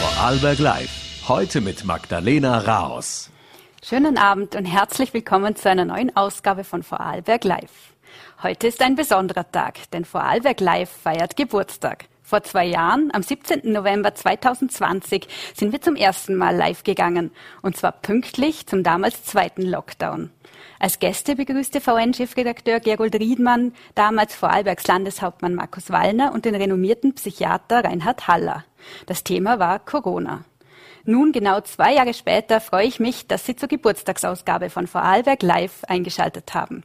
Vorarlberg Live. Heute mit Magdalena Raos. Schönen Abend und herzlich willkommen zu einer neuen Ausgabe von Vorarlberg Live. Heute ist ein besonderer Tag, denn Vorarlberg Live feiert Geburtstag. Vor zwei Jahren, am 17. November 2020, sind wir zum ersten Mal live gegangen. Und zwar pünktlich zum damals zweiten Lockdown. Als Gäste begrüßte VN-Chefredakteur Gerold Riedmann damals Vorarlbergs Landeshauptmann Markus Wallner und den renommierten Psychiater Reinhard Haller. Das Thema war Corona. Nun, genau zwei Jahre später, freue ich mich, dass Sie zur Geburtstagsausgabe von Vorarlberg Live eingeschaltet haben.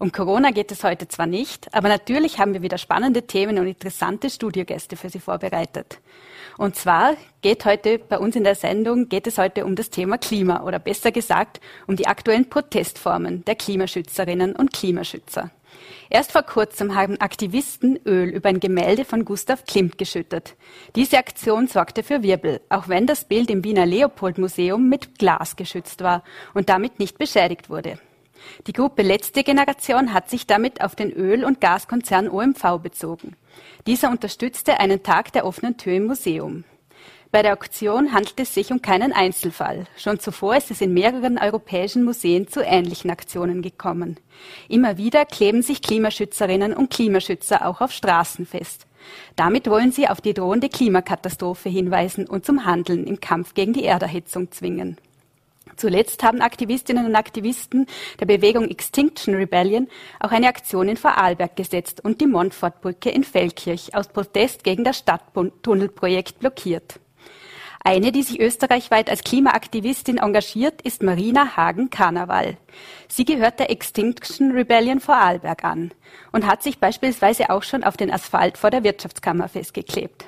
Um Corona geht es heute zwar nicht, aber natürlich haben wir wieder spannende Themen und interessante Studiogäste für Sie vorbereitet. Und zwar geht heute bei uns in der Sendung, geht es heute um das Thema Klima oder besser gesagt um die aktuellen Protestformen der Klimaschützerinnen und Klimaschützer. Erst vor kurzem haben Aktivisten Öl über ein Gemälde von Gustav Klimt geschüttet. Diese Aktion sorgte für Wirbel, auch wenn das Bild im Wiener Leopold Museum mit Glas geschützt war und damit nicht beschädigt wurde. Die Gruppe Letzte Generation hat sich damit auf den Öl- und Gaskonzern OMV bezogen. Dieser unterstützte einen Tag der offenen Tür im Museum. Bei der Auktion handelt es sich um keinen Einzelfall. Schon zuvor ist es in mehreren europäischen Museen zu ähnlichen Aktionen gekommen. Immer wieder kleben sich Klimaschützerinnen und Klimaschützer auch auf Straßen fest. Damit wollen sie auf die drohende Klimakatastrophe hinweisen und zum Handeln im Kampf gegen die Erderhitzung zwingen. Zuletzt haben Aktivistinnen und Aktivisten der Bewegung Extinction Rebellion auch eine Aktion in Vorarlberg gesetzt und die Montfortbrücke in Feldkirch aus Protest gegen das Stadttunnelprojekt blockiert. Eine, die sich österreichweit als Klimaaktivistin engagiert, ist Marina Hagen-Karneval. Sie gehört der Extinction Rebellion Vorarlberg an und hat sich beispielsweise auch schon auf den Asphalt vor der Wirtschaftskammer festgeklebt.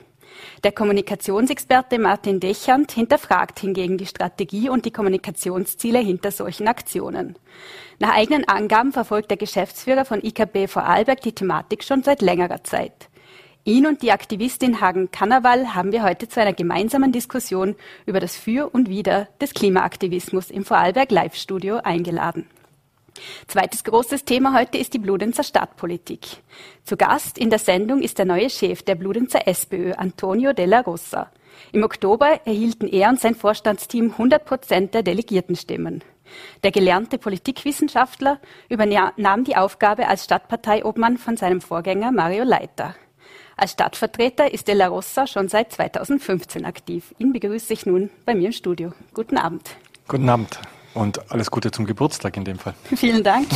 Der Kommunikationsexperte Martin Dechand hinterfragt hingegen die Strategie und die Kommunikationsziele hinter solchen Aktionen. Nach eigenen Angaben verfolgt der Geschäftsführer von IKB Vorarlberg die Thematik schon seit längerer Zeit. Ihn und die Aktivistin Hagen Kannawal haben wir heute zu einer gemeinsamen Diskussion über das Für und Wider des Klimaaktivismus im Vorarlberg Live-Studio eingeladen. Zweites großes Thema heute ist die Bludenzer Stadtpolitik. Zu Gast in der Sendung ist der neue Chef der Bludenzer SPÖ, Antonio Della Rosa. Im Oktober erhielten er und sein Vorstandsteam 100 Prozent der Delegiertenstimmen. Der gelernte Politikwissenschaftler übernahm die Aufgabe als Stadtparteiobmann von seinem Vorgänger Mario Leiter. Als Stadtvertreter ist De La Rosa schon seit 2015 aktiv. Ihn begrüße ich nun bei mir im Studio. Guten Abend. Guten Abend und alles Gute zum Geburtstag in dem Fall. Vielen Dank.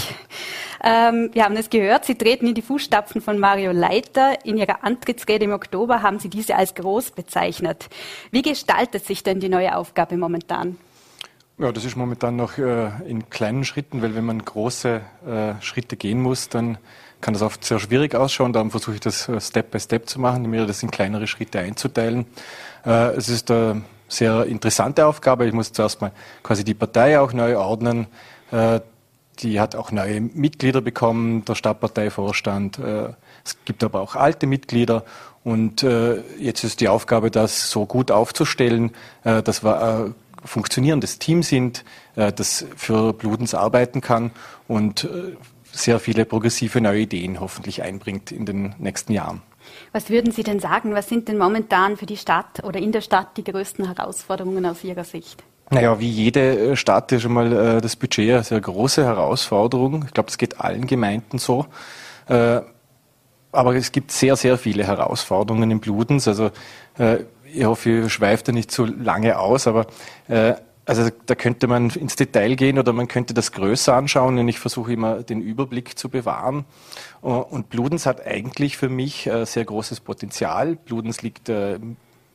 Ähm, wir haben es gehört, Sie treten in die Fußstapfen von Mario Leiter. In Ihrer Antrittsrede im Oktober haben Sie diese als groß bezeichnet. Wie gestaltet sich denn die neue Aufgabe momentan? Ja, das ist momentan noch äh, in kleinen Schritten, weil wenn man große äh, Schritte gehen muss, dann kann das oft sehr schwierig ausschauen. Darum versuche ich das äh, Step by Step zu machen, mir das in kleinere Schritte einzuteilen. Äh, es ist eine sehr interessante Aufgabe. Ich muss zuerst mal quasi die Partei auch neu ordnen. Äh, die hat auch neue Mitglieder bekommen, der Stadtparteivorstand. Es gibt aber auch alte Mitglieder. Und jetzt ist die Aufgabe, das so gut aufzustellen, dass wir ein funktionierendes Team sind, das für Bludens arbeiten kann und sehr viele progressive neue Ideen hoffentlich einbringt in den nächsten Jahren. Was würden Sie denn sagen? Was sind denn momentan für die Stadt oder in der Stadt die größten Herausforderungen aus Ihrer Sicht? Naja, wie jede Stadt ist schon mal äh, das Budget eine sehr große Herausforderung. Ich glaube, das geht allen Gemeinden so. Äh, aber es gibt sehr, sehr viele Herausforderungen im Bludens. Also äh, ich hoffe, ich schweife da nicht zu lange aus, aber also da könnte man ins Detail gehen oder man könnte das größer anschauen und ich versuche immer den Überblick zu bewahren. Äh, und Bludens hat eigentlich für mich äh, sehr großes Potenzial. Bludens liegt äh,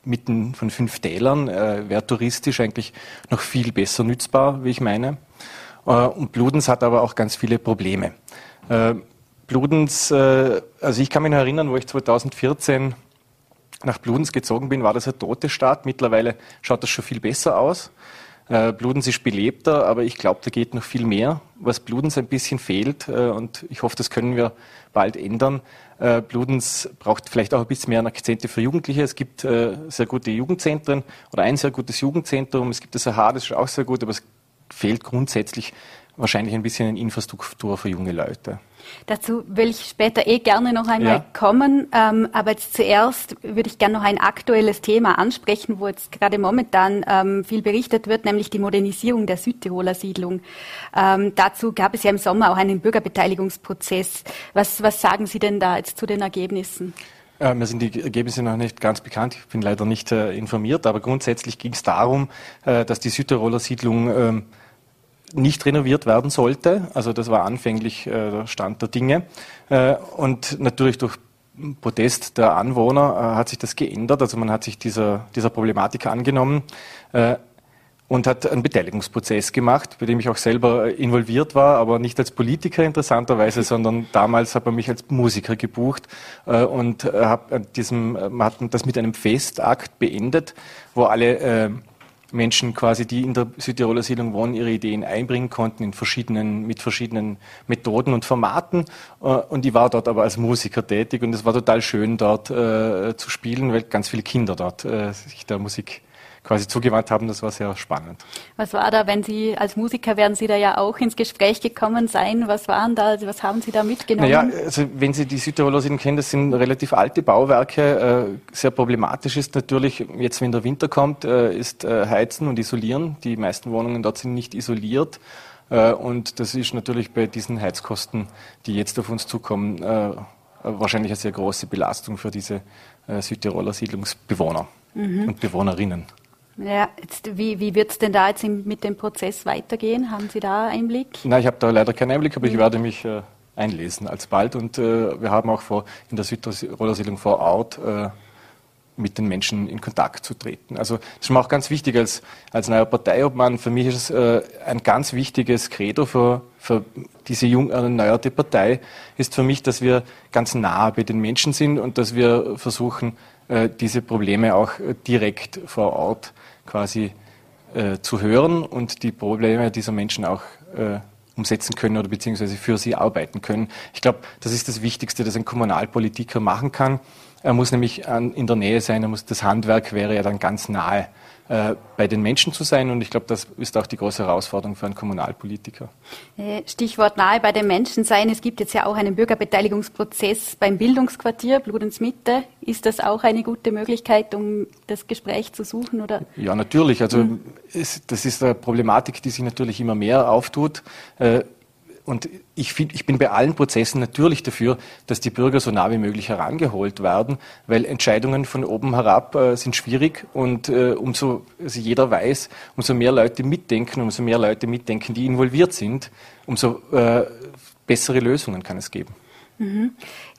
mitten von fünf Tälern, wäre touristisch eigentlich noch viel besser nützbar, wie ich meine. Und Bludens hat aber auch ganz viele Probleme. Bludens, also ich kann mich noch erinnern, wo ich 2014 nach Bludens gezogen bin, war das eine tote Stadt. Mittlerweile schaut das schon viel besser aus. Äh, Bludens ist belebter, aber ich glaube, da geht noch viel mehr. Was Bludens ein bisschen fehlt, äh, und ich hoffe, das können wir bald ändern. Äh, Bludens braucht vielleicht auch ein bisschen mehr Akzente für Jugendliche. Es gibt sehr gute Jugendzentren oder ein sehr gutes Jugendzentrum. Es gibt das AHA, das ist auch sehr gut, aber es fehlt grundsätzlich wahrscheinlich ein bisschen eine Infrastruktur für junge Leute. Dazu will ich später eh gerne noch einmal ja. kommen. Ähm, aber jetzt zuerst würde ich gerne noch ein aktuelles Thema ansprechen, wo jetzt gerade momentan ähm, viel berichtet wird, nämlich die Modernisierung der Südtiroler Siedlung. Ähm, dazu gab es ja im Sommer auch einen Bürgerbeteiligungsprozess. Was, was sagen Sie denn da jetzt zu den Ergebnissen? Äh, mir sind die Ergebnisse noch nicht ganz bekannt. Ich bin leider nicht äh, informiert, aber grundsätzlich ging es darum, äh, dass die Südtiroler Siedlung ähm, nicht renoviert werden sollte. Also das war anfänglich äh, der Stand der Dinge. Äh, und natürlich durch Protest der Anwohner äh, hat sich das geändert. Also man hat sich dieser, dieser Problematik angenommen und hat einen Beteiligungsprozess gemacht, bei dem ich auch selber involviert war, aber nicht als Politiker interessanterweise, sondern damals hat man mich als Musiker gebucht und hab diesem, hat das mit einem Festakt beendet, wo alle Menschen quasi, die in der Südtiroler Siedlung wohnen, ihre Ideen einbringen konnten in verschiedenen, mit verschiedenen Methoden und Formaten. Äh, und ich war dort aber als Musiker tätig und es war total schön, dort äh, zu spielen, weil ganz viele Kinder dort äh, sich der Musik quasi zugewandt haben. Das war sehr spannend. Was war da, wenn Sie als Musiker werden Sie da ja auch ins Gespräch gekommen sein? Was waren da, was haben Sie da mitgenommen? Naja, also wenn Sie die Südtiroler sind, kennen, das sind relativ alte Bauwerke. Äh, sehr problematisch ist natürlich, jetzt wenn der Winter kommt, äh, ist äh, Heizen und Isolieren. Die meisten Wohnungen dort sind nicht isoliert. Und das ist natürlich bei diesen Heizkosten, die jetzt auf uns zukommen, wahrscheinlich eine sehr große Belastung für diese Südtiroler Siedlungsbewohner mhm. und Bewohnerinnen. Ja, jetzt, wie, wie wird es denn da jetzt mit dem Prozess weitergehen? Haben Sie da Einblick? Nein, ich habe da leider keinen Einblick, aber ich werde mich äh, einlesen alsbald. Und äh, wir haben auch vor, in der Südtiroler Siedlung vor Ort äh, mit den Menschen in Kontakt zu treten. Also das ist mir auch ganz wichtig als, als neuer Parteiobmann. Für mich ist es äh, ein ganz wichtiges Credo für, für diese jung erneuerte Partei, ist für mich, dass wir ganz nah bei den Menschen sind und dass wir versuchen, äh, diese Probleme auch äh, direkt vor Ort quasi äh, zu hören und die Probleme dieser Menschen auch äh, umsetzen können oder beziehungsweise für sie arbeiten können. Ich glaube, das ist das Wichtigste, das ein Kommunalpolitiker machen kann. Er muss nämlich an, in der Nähe sein, er muss, das Handwerk wäre ja dann ganz nahe äh, bei den Menschen zu sein. Und ich glaube, das ist auch die große Herausforderung für einen Kommunalpolitiker. Äh, Stichwort nahe bei den Menschen sein. Es gibt jetzt ja auch einen Bürgerbeteiligungsprozess beim Bildungsquartier Bludenz Mitte. Ist das auch eine gute Möglichkeit, um das Gespräch zu suchen? Oder? Ja, natürlich. Also mhm. es, das ist eine Problematik, die sich natürlich immer mehr auftut. Äh, und ich, find, ich bin bei allen Prozessen natürlich dafür, dass die Bürger so nah wie möglich herangeholt werden, weil Entscheidungen von oben herab äh, sind schwierig und äh, umso also jeder weiß, umso mehr Leute mitdenken, umso mehr Leute mitdenken, die involviert sind, umso äh, bessere Lösungen kann es geben. Mhm.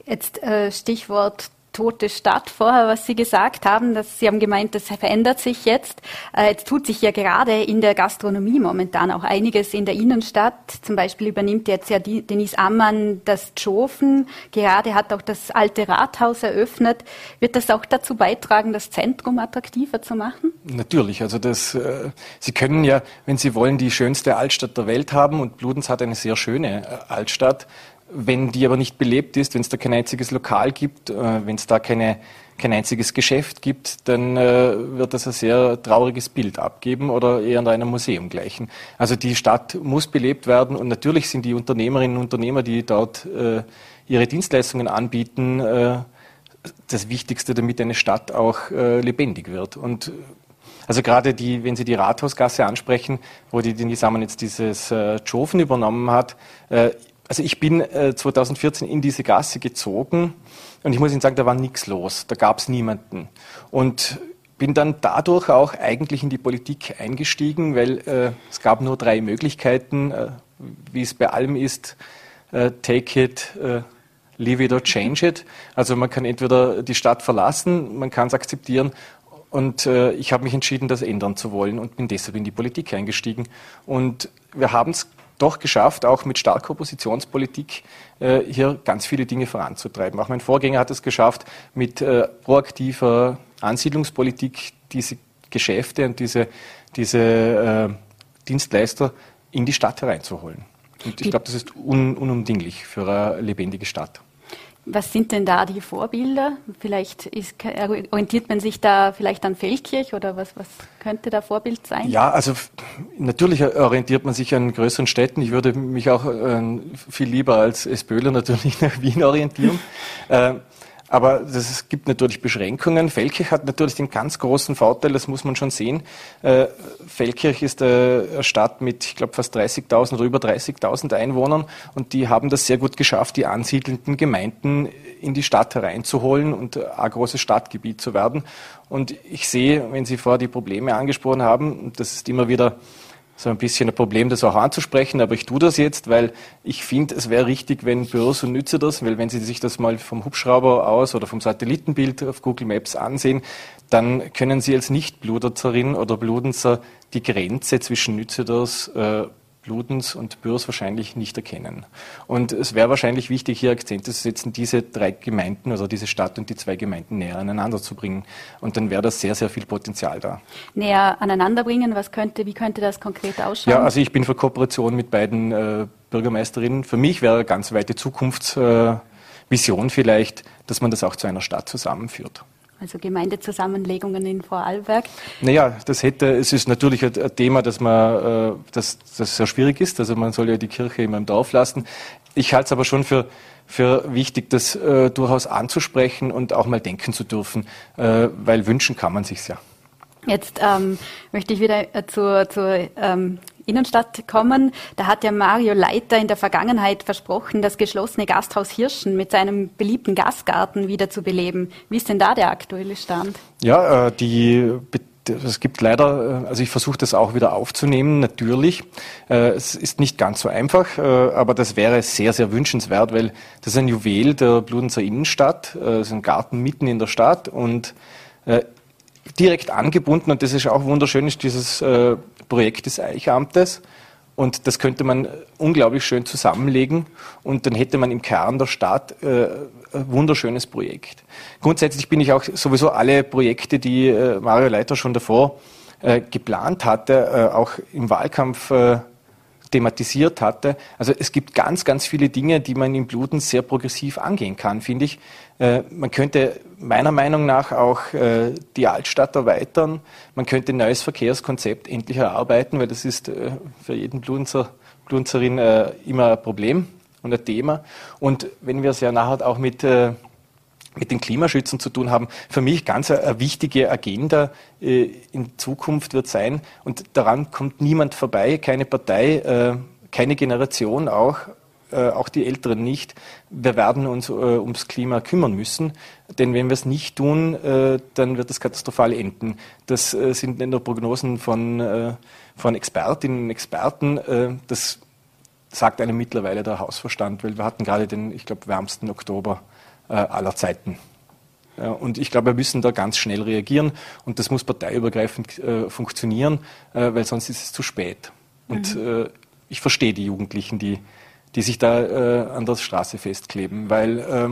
Jetzt äh, Stichwort tote Stadt vorher, was Sie gesagt haben. Dass Sie haben gemeint, das verändert sich jetzt. Äh, jetzt tut sich ja gerade in der Gastronomie momentan auch einiges in der Innenstadt. Zum Beispiel übernimmt jetzt ja Denise Ammann das Tschofen. Gerade hat auch das alte Rathaus eröffnet. Wird das auch dazu beitragen, das Zentrum attraktiver zu machen? Natürlich. Also das, äh, Sie können ja, wenn Sie wollen, die schönste Altstadt der Welt haben und Bludenz hat eine sehr schöne äh, Altstadt. Wenn die aber nicht belebt ist, wenn es da kein einziges Lokal gibt, äh, wenn es da keine, kein einziges Geschäft gibt, dann äh, wird das ein sehr trauriges Bild abgeben oder eher an einem Museum gleichen. Also die Stadt muss belebt werden und natürlich sind die Unternehmerinnen und Unternehmer, die dort äh, ihre Dienstleistungen anbieten, das Wichtigste, damit eine Stadt auch lebendig wird. Und also gerade die, wenn Sie die Rathausgasse ansprechen, wo die Denise Sammann jetzt dieses äh, Chofen übernommen hat, also ich bin äh, 2014 in diese Gasse gezogen und ich muss Ihnen sagen, da war nichts los, da gab es niemanden. Und bin dann dadurch auch eigentlich in die Politik eingestiegen, weil äh, es gab nur drei Möglichkeiten, äh, wie es bei allem ist, äh, take it, äh, leave it or change it. Also man kann entweder die Stadt verlassen, man kann es akzeptieren und äh, ich habe mich entschieden, das ändern zu wollen und bin deshalb in die Politik eingestiegen. Und wir haben es doch geschafft, auch mit starker Oppositionspolitik äh, hier ganz viele Dinge voranzutreiben. Auch mein Vorgänger hat es geschafft, mit äh, proaktiver Ansiedlungspolitik diese Geschäfte und diese, diese äh, Dienstleister in die Stadt hereinzuholen. Und ich glaube, das ist un unumdinglich für eine lebendige Stadt. Was sind denn da die Vorbilder? Vielleicht ist, orientiert man sich da vielleicht an Feldkirch oder was, was könnte da Vorbild sein? Ja, also natürlich orientiert man sich an größeren Städten. Ich würde mich auch äh, viel lieber als Esböhler natürlich nach Wien orientieren. äh, aber es gibt natürlich Beschränkungen. Feldkirch hat natürlich den ganz großen Vorteil, das muss man schon sehen. Äh, Feldkirch ist äh, eine Stadt mit, ich glaube, fast 30.000 oder über 30.000 Einwohnern und die haben das sehr gut geschafft, die ansiedelnden Gemeinden in die Stadt hereinzuholen und ein großes Stadtgebiet zu werden. Und ich sehe, wenn Sie vorher die Probleme angesprochen haben, das ist immer wieder so ein bisschen ein Problem, das auch anzusprechen, aber ich tue das jetzt, weil ich finde, es wäre richtig, wenn Büros und Nütze das, weil wenn Sie sich das mal vom Hubschrauber aus oder vom Satellitenbild auf Google Maps ansehen, dann können Sie als Nicht-Bluderzerin oder Bludenzer die Grenze zwischen Nützeders, äh, Ludens und Bürs wahrscheinlich nicht erkennen. Und es wäre wahrscheinlich wichtig, hier Akzente zu setzen, diese drei Gemeinden, also diese Stadt und die zwei Gemeinden näher aneinander zu bringen. Und dann wäre da sehr, sehr viel Potenzial da. Näher aneinander bringen, was könnte, wie könnte das konkret ausschauen? Ja, also ich bin für Kooperation mit beiden äh, Bürgermeisterinnen. Für mich wäre eine ganz weite Zukunftsvision äh, vielleicht, dass man das auch zu einer Stadt zusammenführt. Also Gemeindezusammenlegungen in Vorarlberg? Naja, das hätte, es ist natürlich ein, Thema, dass man, äh, das, das sehr schwierig ist. Also man soll ja die Kirche immer im Dorf lassen. Ich halte es aber schon für, für wichtig, das äh, durchaus anzusprechen und auch mal denken zu dürfen, äh, weil wünschen kann man sich's ja. Jetzt ähm, möchte ich wieder äh, zur, zur ähm, Innenstadt kommen. Da hat ja Mario Leiter in der Vergangenheit versprochen, das geschlossene Gasthaus Hirschen mit seinem beliebten Gastgarten wieder zu beleben. Wie ist denn da der aktuelle Stand? Ja, äh, die es gibt leider, äh, also ich versuche das auch wieder aufzunehmen, natürlich. Äh, es ist nicht ganz so einfach, aber das wäre sehr, sehr wünschenswert, weil das ist ein Juwel der Bludenzer Innenstadt, es ist ein Garten mitten in der Stadt und direkt angebunden, und das ist auch wunderschön, ist dieses Projekt des Eichamtes. Und das könnte man unglaublich schön zusammenlegen und dann hätte man im Kern der Stadt äh, ein wunderschönes Projekt. Grundsätzlich bin ich auch sowieso alle Projekte, die äh, Mario Leiter schon davor äh, geplant hatte, äh, auch im Wahlkampf äh, thematisiert hatte. Also es gibt ganz, ganz viele Dinge, die man im Bluten sehr progressiv angehen kann, finde ich. Äh, man könnte meiner Meinung nach auch äh, die Altstadt erweitern. Man könnte ein neues Verkehrskonzept endlich erarbeiten, weil das ist äh, für jeden Bludenzer, Bludenzerin immer ein Problem und ein Thema. Und wenn wir es ja nachher auch mit mit den Klimaschützen zu tun haben, für mich ganz eine, wichtige Agenda in Zukunft wird sein. Und daran kommt niemand vorbei, keine Partei, keine Generation auch, äh, auch die Älteren nicht. Wir werden uns äh, ums Klima kümmern müssen, denn wenn wir es nicht tun, äh, dann wird es katastrophal enden. Das äh, sind in der Prognosen von, äh, von Expertinnen und Experten. Äh, das sagt einem mittlerweile der Hausverstand, weil wir hatten gerade den, ich glaube, wärmsten Oktober aller Zeiten. Und ich glaube, wir müssen da ganz schnell reagieren und das muss parteiübergreifend funktionieren, weil sonst ist es zu spät. Und mhm. ich verstehe die Jugendlichen, die die sich da äh, an der Straße festkleben, weil äh,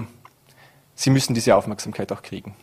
sie müssen diese Aufmerksamkeit auch kriegen.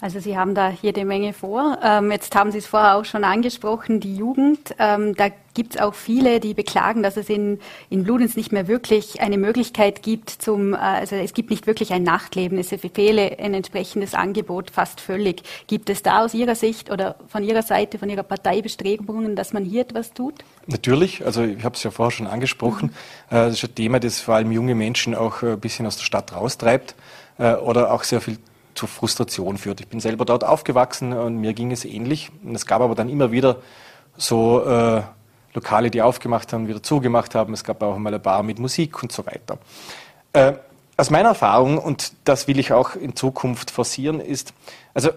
Also Sie haben da jede Menge vor. Ähm, jetzt haben Sie es vorher auch schon angesprochen, die Jugend. Ähm, da gibt es auch viele, die beklagen, dass es in, in Bludenz nicht mehr wirklich eine Möglichkeit gibt zum, äh, also es gibt nicht wirklich ein Nachtleben. Es fehle ein entsprechendes Angebot fast völlig. Gibt es da aus Ihrer Sicht oder von Ihrer Seite, von Ihrer Partei Bestrebungen, dass man hier etwas tut? Natürlich, also ich habe es ja vorher schon angesprochen. Mhm. Äh, das ist ein Thema, das vor allem junge Menschen auch äh, ein bisschen aus der Stadt raustreibt äh, oder auch sehr viel zu Frustration führt. Ich bin selber dort aufgewachsen und mir ging es ähnlich. Es gab aber dann immer wieder so äh, Lokale, die aufgemacht haben, wieder zugemacht haben. Es gab auch mal eine Bar mit Musik und so weiter. Äh, aus meiner Erfahrung, und das will ich auch in Zukunft forcieren, ist, also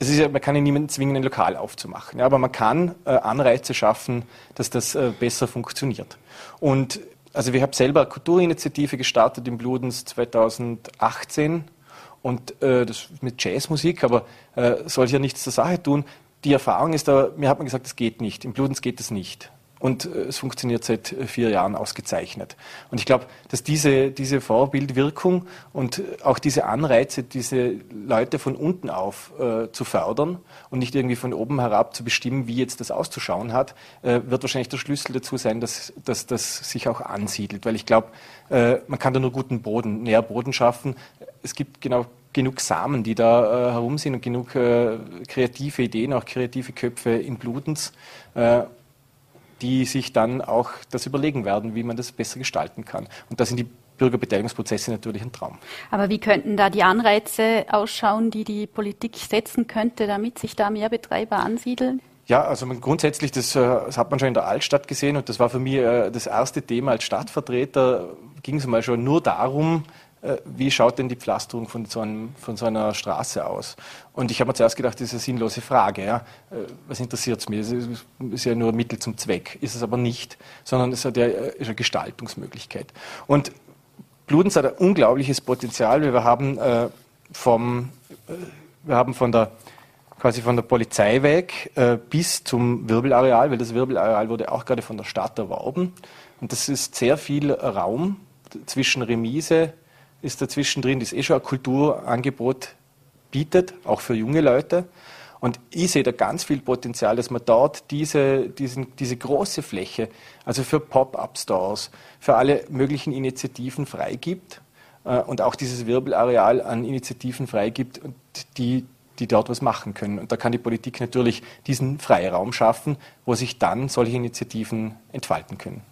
es ist ja, man kann ja niemanden zwingen, ein Lokal aufzumachen, ja, aber man kann äh, Anreize schaffen, dass das äh, besser funktioniert. Und also wir haben selber eine Kulturinitiative gestartet im Bludens 2018 und äh, das mit Jazzmusik, aber äh, soll ja nichts zur Sache tun. Die Erfahrung ist da, mir hat man gesagt, das geht nicht. Im Bludens geht das nicht. Und äh, es funktioniert seit äh, vier Jahren ausgezeichnet. Und ich glaube, dass diese, diese Vorbildwirkung und auch diese Anreize, diese Leute von unten auf äh, zu fördern und nicht irgendwie von oben herab zu bestimmen, wie jetzt das auszuschauen hat, äh, wird wahrscheinlich der Schlüssel dazu sein, dass, dass das sich auch ansiedelt. Weil ich glaube, äh, man kann da nur guten Boden, Nährboden schaffen. Es gibt genau genug Samen, die da äh, herum sind und genug äh, kreative Ideen, auch kreative Köpfe in Blutens, äh, die sich dann auch das überlegen werden, wie man das besser gestalten kann. Und da sind die Bürgerbeteiligungsprozesse natürlich ein Traum. Aber wie könnten da die Anreize ausschauen, die die Politik setzen könnte, damit sich da mehr Betreiber ansiedeln? Ja, also grundsätzlich, das, äh, das, hat man schon in der Altstadt gesehen und das war für mich äh, das erste Thema als Stadtvertreter, ging es mal schon nur darum, wie schaut denn die Pflasterung von so, einem, von so einer Straße aus? Und ich habe mir zuerst gedacht, das ist eine sinnlose Frage. Ja? Äh, was interessiert es mich? Es ist ja nur Mittel zum Zweck. Ist es aber nicht, sondern es hat ja, äh, ist eine Gestaltungsmöglichkeit. Und Bludenz hat ein unglaubliches Potenzial. Wir haben, äh, vom, äh, wir haben von der quasi von der Polizei weg äh, bis zum Wirbelareal, weil das Wirbelareal wurde auch gerade von der Stadt erworben. Und das ist sehr viel Raum zwischen Remise, ist dazwischen drin, das eh schon ein Kulturangebot bietet, auch für junge Leute. Und ich sehe da ganz viel Potenzial, dass man dort diese, diesen, diese große Fläche, also für Pop-up-Stores, für alle möglichen Initiativen freigibt äh, und auch dieses Wirbelareal an Initiativen freigibt, die, die dort was machen können. Und da kann die Politik natürlich diesen Freiraum schaffen, wo sich dann solche Initiativen entfalten können.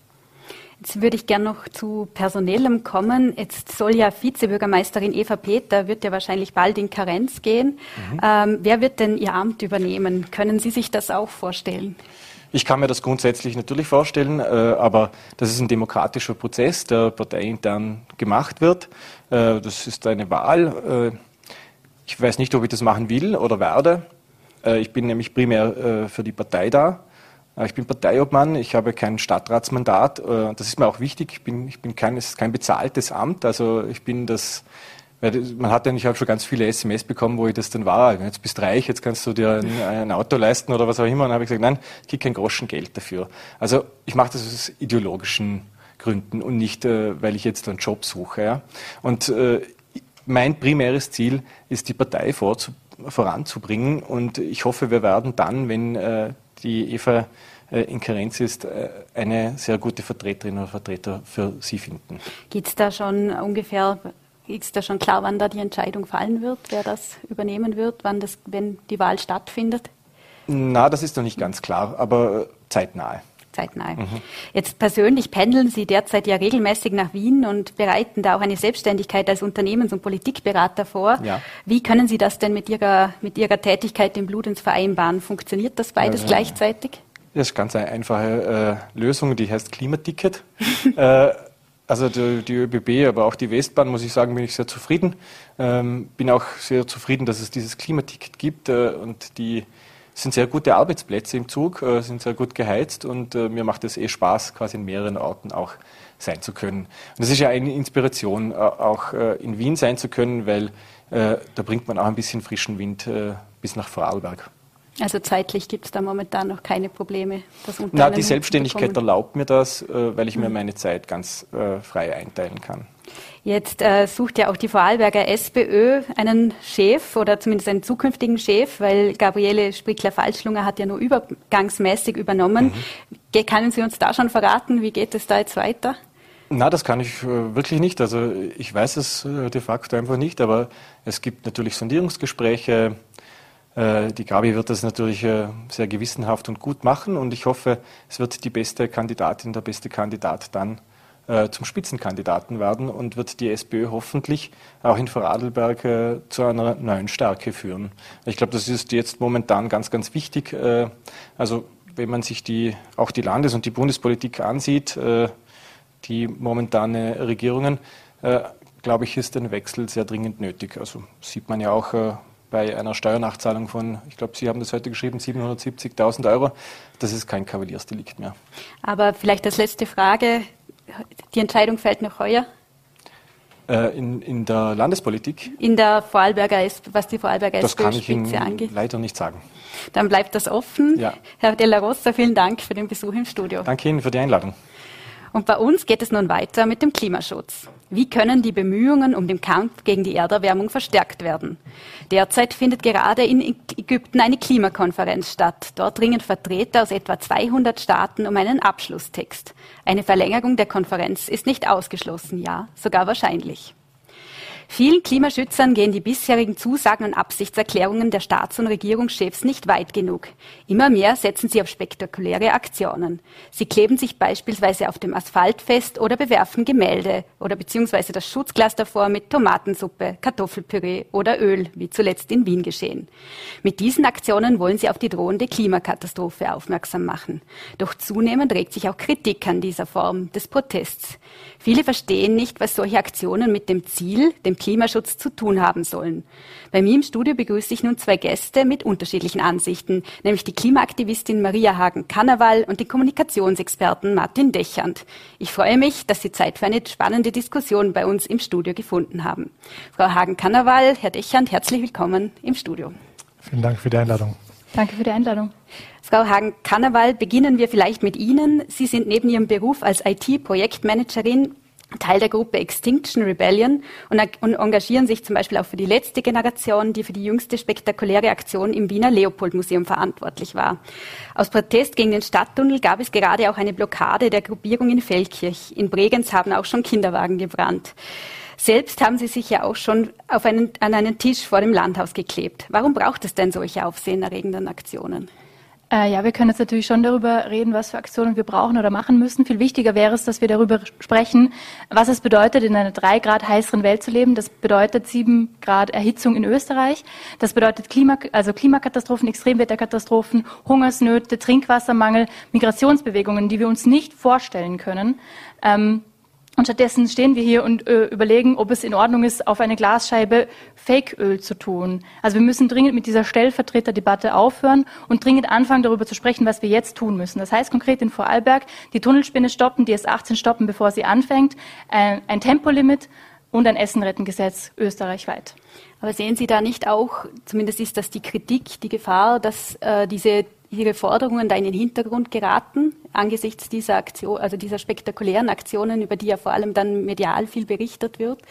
Jetzt würde ich gerne noch zu Personellem kommen. Jetzt soll ja Vizebürgermeisterin Eva Peter, wird ja wahrscheinlich bald in Karenz gehen. Mhm. Ähm, wer wird denn ihr Amt übernehmen? Können Sie sich das auch vorstellen? Ich kann mir das grundsätzlich natürlich vorstellen, äh, aber das ist ein demokratischer Prozess, der parteiintern gemacht wird. Äh, das ist eine Wahl. Äh, ich weiß nicht, ob ich das machen will oder werde. Ich bin nämlich primär für die Partei da. Äh, ich bin Parteiobmann, ich habe kein Stadtratsmandat. Äh, das ist mir auch wichtig. Ich bin, ich bin kein, es ist kein bezahltes Amt. Also ich bin das, man hat ja, ich habe schon ganz viele SMS bekommen, wo ich das dann war. Jetzt bist du reich, jetzt kannst du dir ein, ein Auto leisten oder was auch immer. Und dann habe ich gesagt, nein, ich kriege kein Groschen Geld dafür. Also ich mache das aus ideologischen Gründen und nicht, äh, weil ich jetzt einen Job suche. Und mein primäres Ziel ist, die Partei voranzubringen. Und ich hoffe, wir werden dann, wenn die Eva äh, in Karenz ist, äh, eine sehr gute Vertreterin oder Vertreter für Sie finden. Gibt es da schon ungefähr, ist da schon klar, wann da die Entscheidung fallen wird, wer das übernehmen wird, wann das, wenn die Wahl stattfindet? Na, das ist noch nicht ganz klar, aber zeitnahe zeitnah. Mhm. Jetzt persönlich pendeln Sie derzeit ja regelmäßig nach Wien und bereiten da auch eine Selbstständigkeit als Unternehmens- und Politikberater vor. Ja. Wie können Sie das denn mit Ihrer, mit Ihrer Tätigkeit im Bludens vereinbaren? Funktioniert das beides ja, gleichzeitig? Das ist ganz eine einfache äh, Lösung, die heißt Klimaticket. äh, also die, die, ÖBB, aber auch die Westbahn, muss ich sagen, bin ich sehr zufrieden. Ähm, bin auch sehr zufrieden, dass es dieses Klimaticket gibt äh, und die es sind sehr gute Arbeitsplätze im Zug, äh, sind sehr gut geheizt und äh, mir macht es eh Spaß, quasi in mehreren Orten auch sein zu können. Und das ist ja eine Inspiration, äh, auch in Wien sein zu können, weil da bringt man auch ein bisschen frischen Wind bis nach Vorarlberg. Also zeitlich gibt es da momentan noch keine Probleme. Das Na, die Selbstständigkeit erlaubt mir das, weil ich mir mhm. meine Zeit ganz frei einteilen kann. Jetzt äh, sucht ja auch die Vorarlberger SPÖ einen Chef oder zumindest einen zukünftigen Chef, weil Gabriele Sprickler-Falschlunger hat ja nur übergangsmäßig übernommen. Mhm. Können Sie uns da schon verraten, wie geht es da jetzt weiter? Na, das kann ich äh, wirklich nicht. Also ich weiß es äh, de facto einfach nicht, aber es gibt natürlich Sondierungsgespräche. Äh, die Gabi wird das natürlich äh, sehr gewissenhaft und gut machen und ich hoffe, es wird die beste Kandidatin, der beste Kandidat dann äh, zum Spitzenkandidaten werden und wird die SPÖ hoffentlich auch in Vorarlberg äh, zu einer neuen Stärke führen. Ich glaube, das ist jetzt momentan ganz, ganz wichtig. Äh, also wenn man sich die, auch die Landes- und die Bundespolitik ansieht, äh, die momentane Regierungen, äh, glaube ich, ist ein Wechsel sehr dringend nötig. Also sieht man ja auch bei einer Steuernachzahlung von, ich glaube, Sie haben das heute geschrieben, 770.000 Euro. Das ist kein Kavaliersdelikt mehr. Aber vielleicht als letzte Frage, die Entscheidung fällt noch heuer? Äh, in, in der Landespolitik? In der Vorarlberger, was die Vorarlberger das kann ich Ihnen angeht. leider nicht sagen. Dann bleibt das offen. Ja. Herr Della Rossa, vielen Dank für den Besuch im Studio. Danke Ihnen für die Einladung. Und bei uns geht es nun weiter mit dem Klimaschutz. Wie können die Bemühungen um den Kampf gegen die Erderwärmung verstärkt werden? Derzeit findet gerade in Ägypten eine Klimakonferenz statt. Dort ringen Vertreter aus etwa 200 Staaten um einen Abschlusstext. Eine Verlängerung der Konferenz ist nicht ausgeschlossen, ja, sogar wahrscheinlich. Vielen Klimaschützern gehen die bisherigen Zusagen und Absichtserklärungen der Staats- und Regierungschefs nicht weit genug. Immer mehr setzen sie auf spektakuläre Aktionen. Sie kleben sich beispielsweise auf dem Asphalt fest oder bewerfen Gemälde oder beziehungsweise das Schutzglas davor mit Tomatensuppe, Kartoffelpüree oder Öl, wie zuletzt in Wien geschehen. Mit diesen Aktionen wollen sie auf die drohende Klimakatastrophe aufmerksam machen. Doch zunehmend regt sich auch Kritik an dieser Form des Protests. Viele verstehen nicht, was solche Aktionen mit dem Ziel, dem Klimaschutz zu tun haben sollen. Bei mir im Studio begrüße ich nun zwei Gäste mit unterschiedlichen Ansichten, nämlich die Klimaaktivistin Maria Hagen-Kannawal und den Kommunikationsexperten Martin Dechand. Ich freue mich, dass Sie Zeit für eine spannende Diskussion bei uns im Studio gefunden haben. Frau Hagen-Kannawal, Herr Dechand, herzlich willkommen im Studio. Vielen Dank für die Einladung. Danke für die Einladung. Frau Hagen-Kannawal, beginnen wir vielleicht mit Ihnen. Sie sind neben Ihrem Beruf als IT-Projektmanagerin Teil der Gruppe Extinction Rebellion und, und, engagieren sich zum Beispiel auch für die letzte Generation, die für die jüngste spektakuläre Aktion im Wiener Leopold-Museum verantwortlich war. Aus Protest gegen den Stadttunnel gab es gerade auch eine Blockade der Gruppierung in Feldkirch. In Bregenz haben auch schon Kinderwagen gebrannt. Selbst haben Sie sich ja auch schon einen, an einen Tisch vor dem Landhaus geklebt. Warum braucht es denn solche aufsehenerregenden Aktionen? Äh, ja, wir können jetzt natürlich schon darüber reden, was für Aktionen wir brauchen oder machen müssen. Viel wichtiger wäre es, dass wir darüber sprechen, was es bedeutet, in einer drei Grad heißeren Welt zu leben. Das bedeutet sieben Grad Erhitzung in Österreich. Das bedeutet Klima, also Klimakatastrophen, Extremwetterkatastrophen, Hungersnöte, Trinkwassermangel, Migrationsbewegungen, die wir uns nicht vorstellen können. Ähm, und stattdessen stehen wir hier und äh, überlegen, ob es in Ordnung ist, auf eine Glasscheibe Fakeöl zu tun. Also wir müssen dringend mit dieser Stellvertreterdebatte aufhören und dringend anfangen, darüber zu sprechen, was wir jetzt tun müssen. Das heißt konkret in Vorarlberg die Tunnelspinne stoppen, die S18 stoppen, bevor sie anfängt, ein, ein Tempolimit und ein Essenrettengesetz österreichweit. Aber sehen Sie da nicht auch, zumindest ist das die Kritik, die Gefahr, dass äh, diese Ihre Forderungen da in den Hintergrund geraten, angesichts dieser Aktion, also dieser spektakulären Aktionen, über die ja vor allem dann medial viel berichtet wird?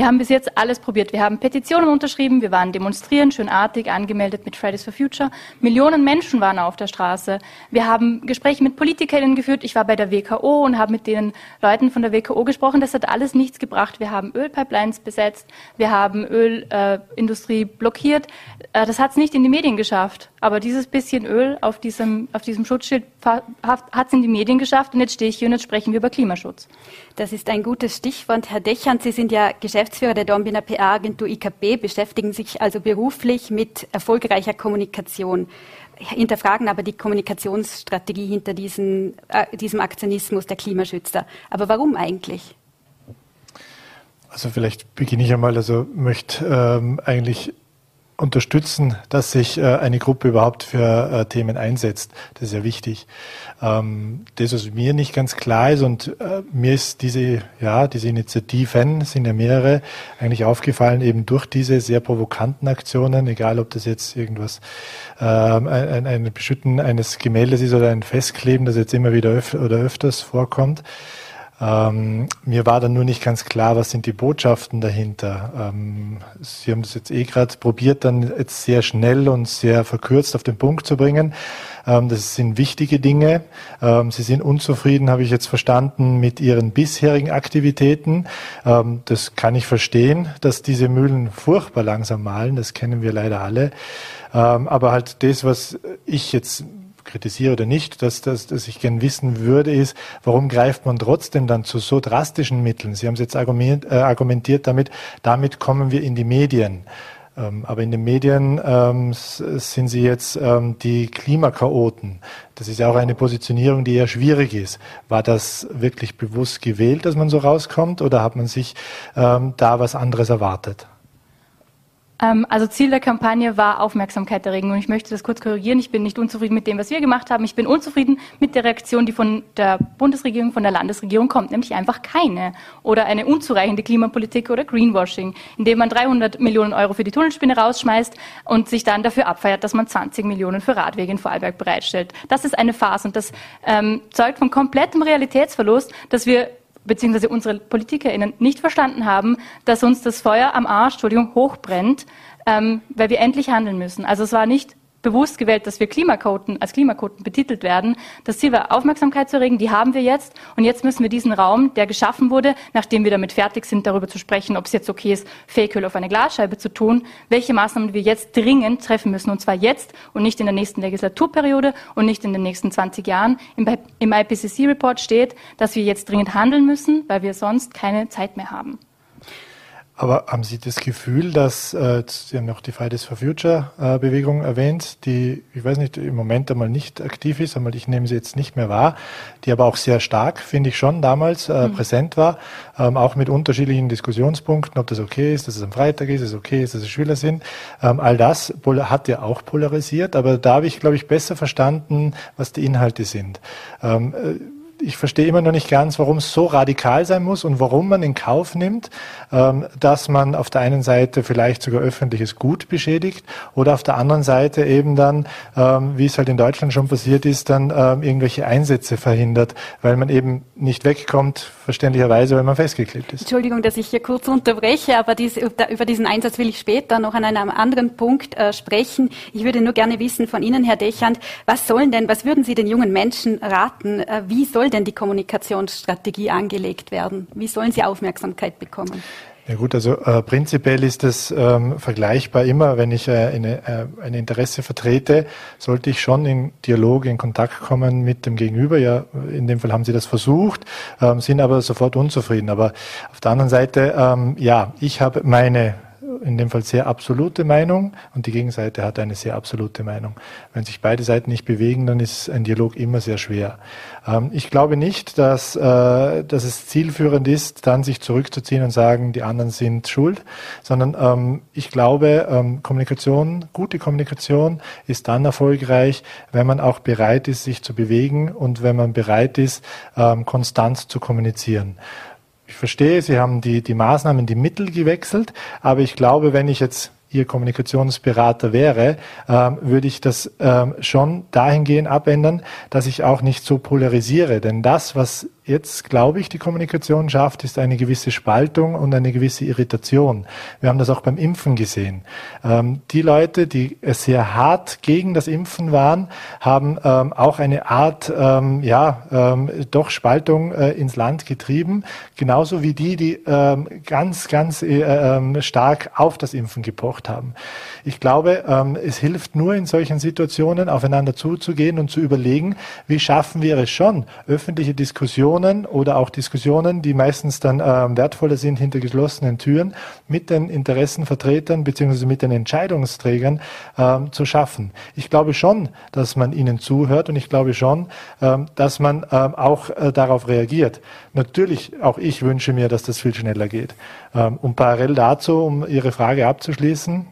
Wir haben bis jetzt alles probiert. Wir haben Petitionen unterschrieben, wir waren demonstrieren, schönartig angemeldet mit Fridays for Future. Millionen Menschen waren auf der Straße. Wir haben Gespräche mit Politikerinnen geführt. Ich war bei der WKO und habe mit den Leuten von der WKO gesprochen. Das hat alles nichts gebracht. Wir haben Ölpipelines besetzt, wir haben Ölindustrie äh, blockiert. Äh, das hat es nicht in die Medien geschafft. Aber dieses bisschen Öl auf diesem, auf diesem Schutzschild hat es in die Medien geschafft. Und jetzt stehe ich hier und jetzt sprechen wir über Klimaschutz. Das ist ein gutes Stichwort. Herr Dechand, Sie sind ja Geschäftsführer der Dornbiner PR-Agentur IKB, beschäftigen sich also beruflich mit erfolgreicher Kommunikation, hinterfragen aber die Kommunikationsstrategie hinter diesen, äh, diesem Aktionismus der Klimaschützer. Aber warum eigentlich? Also vielleicht beginne ich einmal, also möchte ähm, eigentlich unterstützen, dass sich äh, eine Gruppe überhaupt für äh, Themen einsetzt. Das ist ja wichtig. Ähm, das, was mir nicht ganz klar ist, und äh, mir ist diese, ja, diese Initiativen, sind ja mehrere, eigentlich aufgefallen, eben durch diese sehr provokanten Aktionen, egal ob das jetzt irgendwas, ähm, ein, ein Beschütten eines Gemäldes ist oder ein Festkleben, das jetzt immer wieder öf oder öfters vorkommt. Ähm, mir war dann nur nicht ganz klar, was sind die Botschaften dahinter. Ähm, Sie haben das jetzt eh gerade probiert, dann jetzt sehr schnell und sehr verkürzt auf den Punkt zu bringen. Ähm, das sind wichtige Dinge. Ähm, Sie sind unzufrieden, habe ich jetzt verstanden, mit Ihren bisherigen Aktivitäten. Ähm, das kann ich verstehen, dass diese Mühlen furchtbar langsam malen. Das kennen wir leider alle. Ähm, aber halt das, was ich jetzt kritisiere oder nicht, dass, dass, dass ich gern wissen würde, ist, warum greift man trotzdem dann zu so drastischen Mitteln? Sie haben es jetzt argumentiert, äh, argumentiert damit, damit kommen wir in die Medien. Ähm, aber in den Medien ähm, sind sie jetzt ähm, die Klimakaoten. Das ist ja auch eine Positionierung, die eher schwierig ist. War das wirklich bewusst gewählt, dass man so rauskommt, oder hat man sich ähm, da was anderes erwartet? Ähm, also Ziel der Kampagne war Aufmerksamkeit erregen und ich möchte das kurz korrigieren. Ich bin nicht unzufrieden mit dem, was wir gemacht haben. Ich bin unzufrieden mit der Reaktion, die von der Bundesregierung, von der Landesregierung kommt, nämlich einfach keine oder eine unzureichende Klimapolitik oder Greenwashing, indem man 300 Millionen Euro für die Tunnelspinne rausschmeißt und sich dann dafür abfeiert, dass man 20 Millionen für Radwege in Vorarlberg bereitstellt. Das ist eine Farce und das ähm, zeugt von komplettem Realitätsverlust, dass wir beziehungsweise unsere PolitikerInnen nicht verstanden haben, dass uns das Feuer am Arsch, Entschuldigung, hochbrennt, ähm, weil wir endlich handeln müssen. Also es war nicht bewusst gewählt, dass wir Klimakoten als Klimakoten betitelt werden. Das Ziel war, Aufmerksamkeit zu erregen, die haben wir jetzt. Und jetzt müssen wir diesen Raum, der geschaffen wurde, nachdem wir damit fertig sind, darüber zu sprechen, ob es jetzt okay ist, Fake-Öl auf eine Glasscheibe zu tun, welche Maßnahmen wir jetzt dringend treffen müssen. Und zwar jetzt und nicht in der nächsten Legislaturperiode und nicht in den nächsten 20 Jahren. Im, im IPCC-Report steht, dass wir jetzt dringend handeln müssen, weil wir sonst keine Zeit mehr haben. Aber haben Sie das Gefühl, dass, äh, Sie haben noch die Fridays for Future äh, Bewegung erwähnt, die, ich weiß nicht, im Moment einmal nicht aktiv ist, aber ich nehme sie jetzt nicht mehr wahr, die aber auch sehr stark, finde ich schon, damals äh, mhm. präsent war, ähm, auch mit unterschiedlichen Diskussionspunkten, ob das okay ist, dass es am Freitag ist, dass es okay ist, dass es Schüler sind. Ähm, all das hat ja auch polarisiert, aber da habe ich, glaube ich, besser verstanden, was die Inhalte sind. Ähm, äh, ich verstehe immer noch nicht ganz, warum es so radikal sein muss und warum man in Kauf nimmt, ähm, dass man auf der einen Seite vielleicht sogar öffentliches Gut beschädigt oder auf der anderen Seite eben dann, ähm, wie es halt in Deutschland schon passiert ist, dann ähm, irgendwelche Einsätze verhindert, weil man eben nicht wegkommt, verständlicherweise, weil man festgeklebt ist. Entschuldigung, dass ich hier kurz unterbreche, aber dies, über diesen Einsatz will ich später noch an einem anderen Punkt äh, sprechen. Ich würde nur gerne wissen von Ihnen, Herr Dechand, was sollen denn, was würden Sie den jungen Menschen raten? Äh, wie denn die Kommunikationsstrategie angelegt werden? Wie sollen sie Aufmerksamkeit bekommen? Ja gut, also äh, prinzipiell ist es ähm, vergleichbar immer, wenn ich äh, eine, äh, ein Interesse vertrete, sollte ich schon in Dialog, in Kontakt kommen mit dem Gegenüber. Ja, in dem Fall haben Sie das versucht, ähm, sind aber sofort unzufrieden. Aber auf der anderen Seite, ähm, ja, ich habe meine in dem Fall sehr absolute Meinung und die Gegenseite hat eine sehr absolute Meinung. Wenn sich beide Seiten nicht bewegen, dann ist ein Dialog immer sehr schwer. Ähm, ich glaube nicht, dass, äh, dass es zielführend ist, dann sich zurückzuziehen und sagen, die anderen sind schuld, sondern ähm, ich glaube, ähm, Kommunikation, gute Kommunikation ist dann erfolgreich, wenn man auch bereit ist, sich zu bewegen und wenn man bereit ist, ähm, konstant zu kommunizieren. Verstehe, Sie haben die, die Maßnahmen, die Mittel gewechselt, aber ich glaube, wenn ich jetzt Ihr Kommunikationsberater wäre, ähm, würde ich das ähm, schon dahingehend abändern, dass ich auch nicht so polarisiere. Denn das, was jetzt, glaube ich, die Kommunikation schafft, ist eine gewisse Spaltung und eine gewisse Irritation. Wir haben das auch beim Impfen gesehen. Ähm, die Leute, die sehr hart gegen das Impfen waren, haben ähm, auch eine Art, ähm, ja, ähm, doch Spaltung äh, ins Land getrieben. Genauso wie die, die ähm, ganz, ganz äh, ähm, stark auf das Impfen gepocht haben. Ich glaube, es hilft nur in solchen Situationen aufeinander zuzugehen und zu überlegen, wie schaffen wir es schon, öffentliche Diskussionen Diskussionen oder auch Diskussionen, die meistens dann ähm, wertvoller sind hinter geschlossenen Türen, mit den Interessenvertretern bzw. mit den Entscheidungsträgern ähm, zu schaffen. Ich glaube schon, dass man ihnen zuhört und ich glaube schon, ähm, dass man ähm, auch äh, darauf reagiert. Natürlich, auch ich wünsche mir, dass das viel schneller geht. Ähm, und parallel dazu, um Ihre Frage abzuschließen,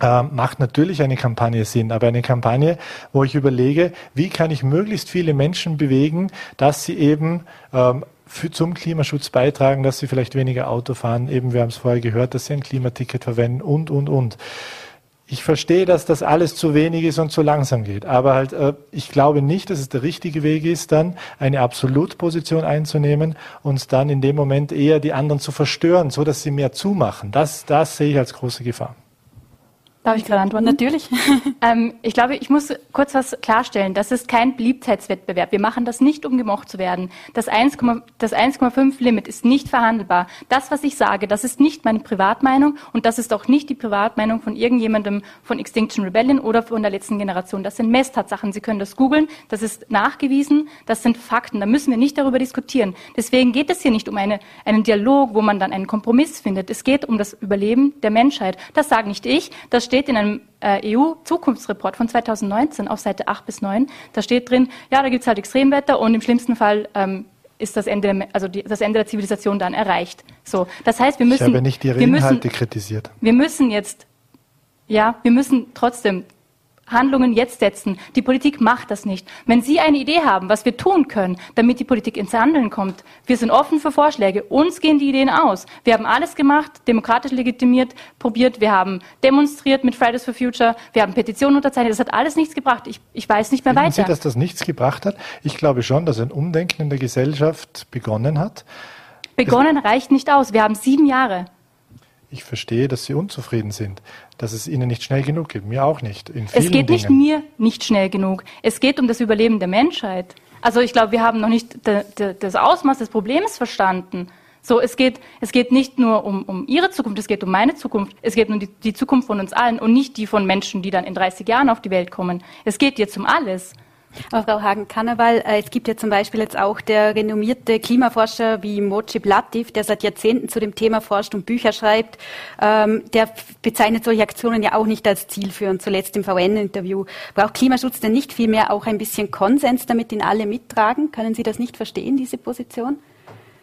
ähm, macht natürlich eine Kampagne Sinn, aber eine Kampagne, wo ich überlege, wie kann ich möglichst viele Menschen bewegen, dass sie eben ähm, für, zum Klimaschutz beitragen, dass sie vielleicht weniger Auto fahren, eben wir haben es vorher gehört, dass sie ein Klimaticket verwenden und, und, und. Ich verstehe, dass das alles zu wenig ist und zu langsam geht, aber halt, äh, ich glaube nicht, dass es der richtige Weg ist, dann eine Absolutposition einzunehmen und dann in dem Moment eher die anderen zu verstören, so dass sie mehr zumachen. Das, das sehe ich als große Gefahr. Darf ich gerade antworten? Natürlich. ähm, ich glaube, ich muss kurz was klarstellen. Das ist kein Beliebtheitswettbewerb. Wir machen das nicht, um gemocht zu werden. Das 1,5 Limit ist nicht verhandelbar. Das, was ich sage, das ist nicht meine Privatmeinung und das ist auch nicht die Privatmeinung von irgendjemandem von Extinction Rebellion oder von der letzten Generation. Das sind Messtatsachen. Sie können das googeln. Das ist nachgewiesen. Das sind Fakten. Da müssen wir nicht darüber diskutieren. Deswegen geht es hier nicht um eine, einen Dialog, wo man dann einen Kompromiss findet. Es geht um das Überleben der Menschheit. Das sage nicht ich. Das steht in einem äh, EU-Zukunftsreport von 2019 auf Seite 8 bis 9. Da steht drin, ja, da gibt es halt Extremwetter und im schlimmsten Fall ähm, ist das Ende, also die, das Ende der Zivilisation dann erreicht. So, das heißt, wir müssen. Ich habe nicht Ihre Inhalte müssen, kritisiert. Wir müssen jetzt Ja, wir müssen trotzdem Handlungen jetzt setzen. Die Politik macht das nicht. Wenn Sie eine Idee haben, was wir tun können, damit die Politik ins Handeln kommt, wir sind offen für Vorschläge. Uns gehen die Ideen aus. Wir haben alles gemacht, demokratisch legitimiert, probiert. Wir haben demonstriert mit Fridays for Future. Wir haben Petitionen unterzeichnet. Das hat alles nichts gebracht. Ich, ich weiß nicht mehr Finden weiter. Sie, dass das nichts gebracht hat? Ich glaube schon, dass ein Umdenken in der Gesellschaft begonnen hat. Begonnen reicht nicht aus. Wir haben sieben Jahre. Ich verstehe, dass Sie unzufrieden sind, dass es Ihnen nicht schnell genug geht. Mir auch nicht. In vielen Es geht nicht Dingen. mir nicht schnell genug. Es geht um das Überleben der Menschheit. Also ich glaube, wir haben noch nicht de, de, das Ausmaß des Problems verstanden. So, es geht, es geht nicht nur um, um Ihre Zukunft, es geht um meine Zukunft, es geht um die, die Zukunft von uns allen und nicht die von Menschen, die dann in 30 Jahren auf die Welt kommen. Es geht jetzt um alles. Aber Frau Hagen-Kannawal, äh, es gibt ja zum Beispiel jetzt auch der renommierte Klimaforscher wie Mojib Latif, der seit Jahrzehnten zu dem Thema forscht und Bücher schreibt. Ähm, der bezeichnet solche Aktionen ja auch nicht als zielführend, zuletzt im VN-Interview. Braucht Klimaschutz denn nicht vielmehr auch ein bisschen Konsens, damit ihn alle mittragen? Können Sie das nicht verstehen, diese Position?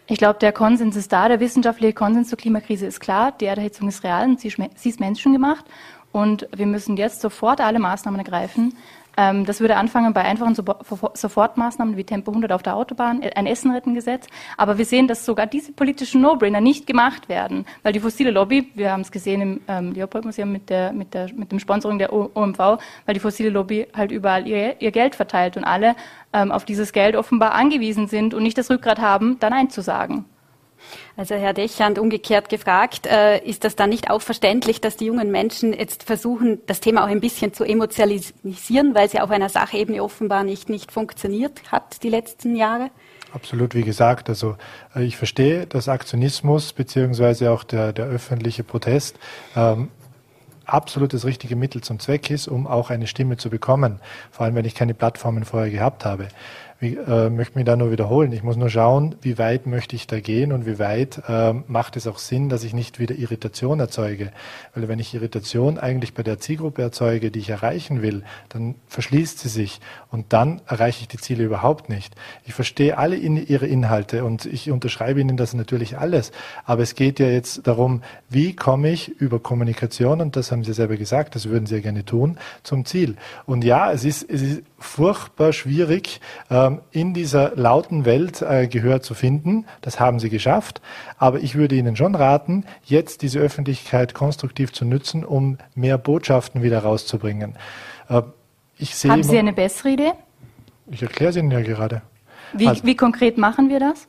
Ich glaube, der Konsens ist da, der wissenschaftliche Konsens zur Klimakrise ist klar, die Erderhitzung ist real und sie, sie ist menschengemacht. Und wir müssen jetzt sofort alle Maßnahmen ergreifen, ähm, das würde anfangen bei einfachen Sofortmaßnahmen wie Tempo 100 auf der Autobahn, äh, ein Essenrettengesetz. Aber wir sehen, dass sogar diese politischen No-Brainer nicht gemacht werden, weil die fossile Lobby, wir haben es gesehen im ähm, Leopold-Museum mit, der, mit, der, mit dem Sponsoring der OMV, weil die fossile Lobby halt überall ihr, ihr Geld verteilt und alle ähm, auf dieses Geld offenbar angewiesen sind und nicht das Rückgrat haben, da Nein zu sagen. Also Herr Dechand, umgekehrt gefragt, äh, ist das dann nicht auch verständlich, dass die jungen Menschen jetzt versuchen, das Thema auch ein bisschen zu emotionalisieren, weil sie auf einer Sachebene offenbar nicht, nicht funktioniert hat die letzten Jahre? Absolut, wie gesagt. Also äh, ich verstehe, dass Aktionismus beziehungsweise auch der, der öffentliche Protest ähm, absolut das richtige Mittel zum Zweck ist, um auch eine Stimme zu bekommen. Vor allem, wenn ich keine Plattformen vorher gehabt habe. Ich äh, möchte mich da nur wiederholen. Ich muss nur schauen, wie weit möchte ich da gehen und wie weit äh, macht es auch Sinn, dass ich nicht wieder Irritation erzeuge. Weil wenn ich Irritation eigentlich bei der Zielgruppe erzeuge, die ich erreichen will, dann verschließt sie sich und dann erreiche ich die Ziele überhaupt nicht. Ich verstehe alle in, ihre Inhalte und ich unterschreibe Ihnen das natürlich alles. Aber es geht ja jetzt darum, wie komme ich über Kommunikation, und das haben Sie selber gesagt, das würden Sie ja gerne tun, zum Ziel. Und ja, es ist, es ist furchtbar schwierig, ähm, in dieser lauten Welt äh, Gehör zu finden. Das haben sie geschafft. Aber ich würde Ihnen schon raten, jetzt diese Öffentlichkeit konstruktiv zu nutzen, um mehr Botschaften wieder rauszubringen. Äh, ich sehe haben Sie eine bessere Idee? Ich erkläre es Ihnen ja gerade. Wie, also, wie konkret machen wir das?